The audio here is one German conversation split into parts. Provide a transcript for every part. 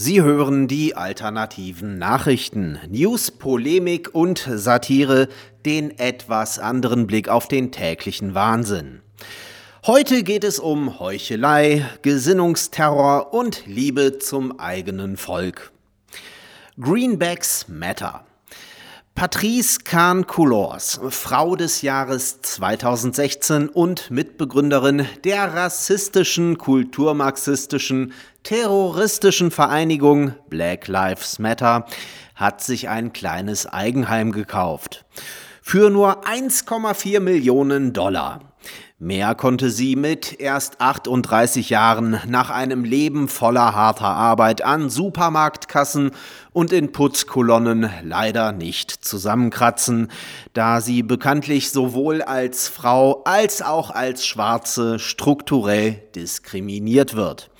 Sie hören die alternativen Nachrichten, News, Polemik und Satire, den etwas anderen Blick auf den täglichen Wahnsinn. Heute geht es um Heuchelei, Gesinnungsterror und Liebe zum eigenen Volk. Greenbacks Matter. Patrice Kahn-Coulors, Frau des Jahres 2016 und Mitbegründerin der rassistischen, kulturmarxistischen, terroristischen Vereinigung Black Lives Matter, hat sich ein kleines Eigenheim gekauft. Für nur 1,4 Millionen Dollar. Mehr konnte sie mit erst 38 Jahren nach einem Leben voller harter Arbeit an Supermarktkassen und in Putzkolonnen leider nicht zusammenkratzen, da sie bekanntlich sowohl als Frau als auch als Schwarze strukturell diskriminiert wird.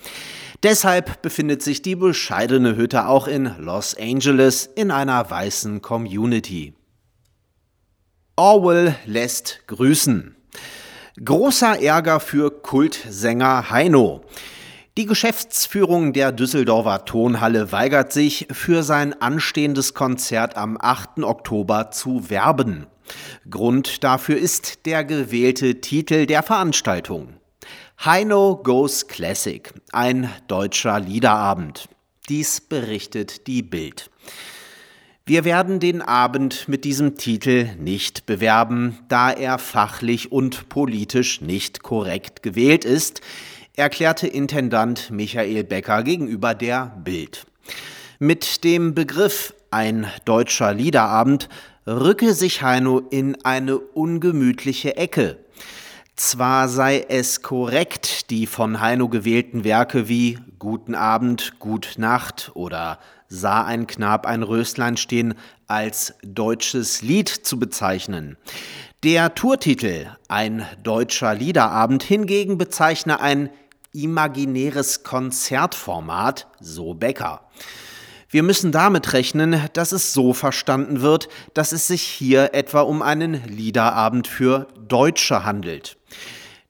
Deshalb befindet sich die bescheidene Hütte auch in Los Angeles in einer weißen Community. Orwell lässt grüßen. Großer Ärger für Kultsänger Heino. Die Geschäftsführung der Düsseldorfer Tonhalle weigert sich, für sein anstehendes Konzert am 8. Oktober zu werben. Grund dafür ist der gewählte Titel der Veranstaltung. Heino Goes Classic, ein deutscher Liederabend. Dies berichtet die Bild. Wir werden den Abend mit diesem Titel nicht bewerben, da er fachlich und politisch nicht korrekt gewählt ist, erklärte Intendant Michael Becker gegenüber der Bild. Mit dem Begriff ein deutscher Liederabend rücke sich Heino in eine ungemütliche Ecke. Zwar sei es korrekt, die von Heino gewählten Werke wie Guten Abend, Gut Nacht oder sah ein Knab ein Röslein stehen, als deutsches Lied zu bezeichnen. Der Tourtitel Ein deutscher Liederabend hingegen bezeichne ein imaginäres Konzertformat, so Becker. Wir müssen damit rechnen, dass es so verstanden wird, dass es sich hier etwa um einen Liederabend für Deutsche handelt.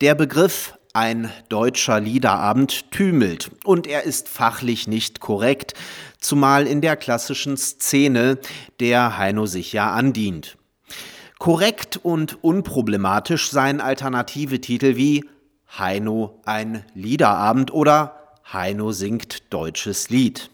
Der Begriff ein deutscher Liederabend tümelt und er ist fachlich nicht korrekt, zumal in der klassischen Szene, der Heino sich ja andient. Korrekt und unproblematisch seien alternative Titel wie Heino ein Liederabend oder Heino singt deutsches Lied.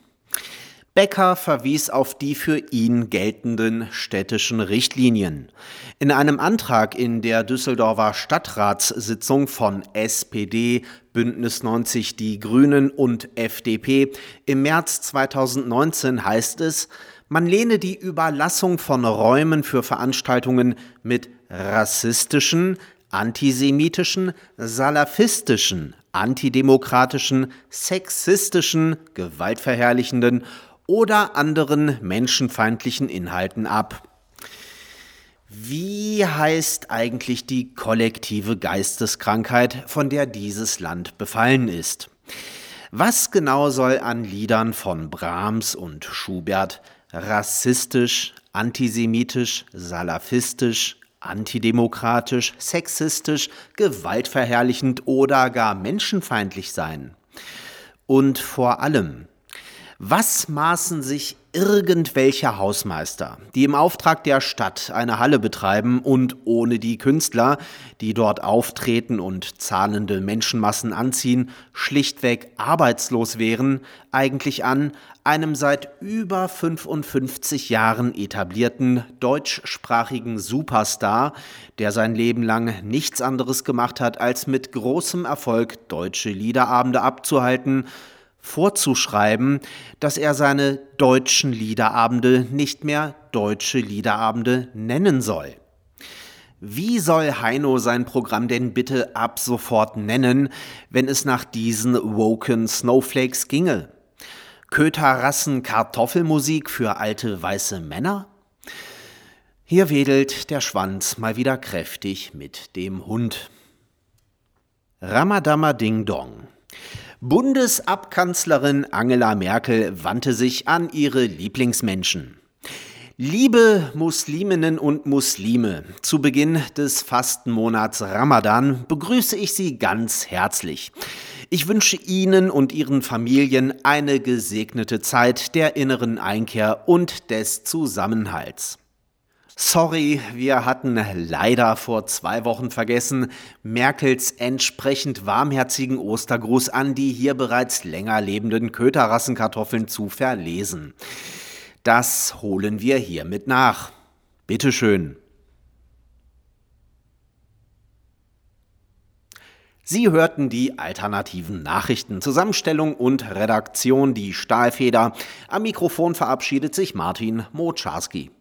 Becker verwies auf die für ihn geltenden städtischen Richtlinien. In einem Antrag in der Düsseldorfer Stadtratssitzung von SPD, Bündnis 90 Die Grünen und FDP im März 2019 heißt es, man lehne die Überlassung von Räumen für Veranstaltungen mit rassistischen, antisemitischen, salafistischen, antidemokratischen, sexistischen, gewaltverherrlichenden oder anderen menschenfeindlichen Inhalten ab. Wie heißt eigentlich die kollektive Geisteskrankheit, von der dieses Land befallen ist? Was genau soll an Liedern von Brahms und Schubert rassistisch, antisemitisch, salafistisch, antidemokratisch, sexistisch, gewaltverherrlichend oder gar menschenfeindlich sein? Und vor allem, was maßen sich irgendwelche Hausmeister, die im Auftrag der Stadt eine Halle betreiben und ohne die Künstler, die dort auftreten und zahlende Menschenmassen anziehen, schlichtweg arbeitslos wären, eigentlich an, einem seit über 55 Jahren etablierten deutschsprachigen Superstar, der sein Leben lang nichts anderes gemacht hat, als mit großem Erfolg deutsche Liederabende abzuhalten, vorzuschreiben, dass er seine deutschen Liederabende nicht mehr deutsche Liederabende nennen soll. Wie soll Heino sein Programm denn bitte ab sofort nennen, wenn es nach diesen woken Snowflakes ginge? Köterrassen Kartoffelmusik für alte weiße Männer? Hier wedelt der Schwanz mal wieder kräftig mit dem Hund. Ramadama Ding Dong. Bundesabkanzlerin Angela Merkel wandte sich an ihre Lieblingsmenschen. Liebe Musliminnen und Muslime, zu Beginn des Fastenmonats Ramadan begrüße ich Sie ganz herzlich. Ich wünsche Ihnen und Ihren Familien eine gesegnete Zeit der inneren Einkehr und des Zusammenhalts. Sorry, wir hatten leider vor zwei Wochen vergessen, Merkels entsprechend warmherzigen Ostergruß an die hier bereits länger lebenden Köterrassenkartoffeln zu verlesen. Das holen wir hiermit nach. Bitteschön. Sie hörten die alternativen Nachrichten. Zusammenstellung und Redaktion die Stahlfeder. Am Mikrofon verabschiedet sich Martin Mocharski.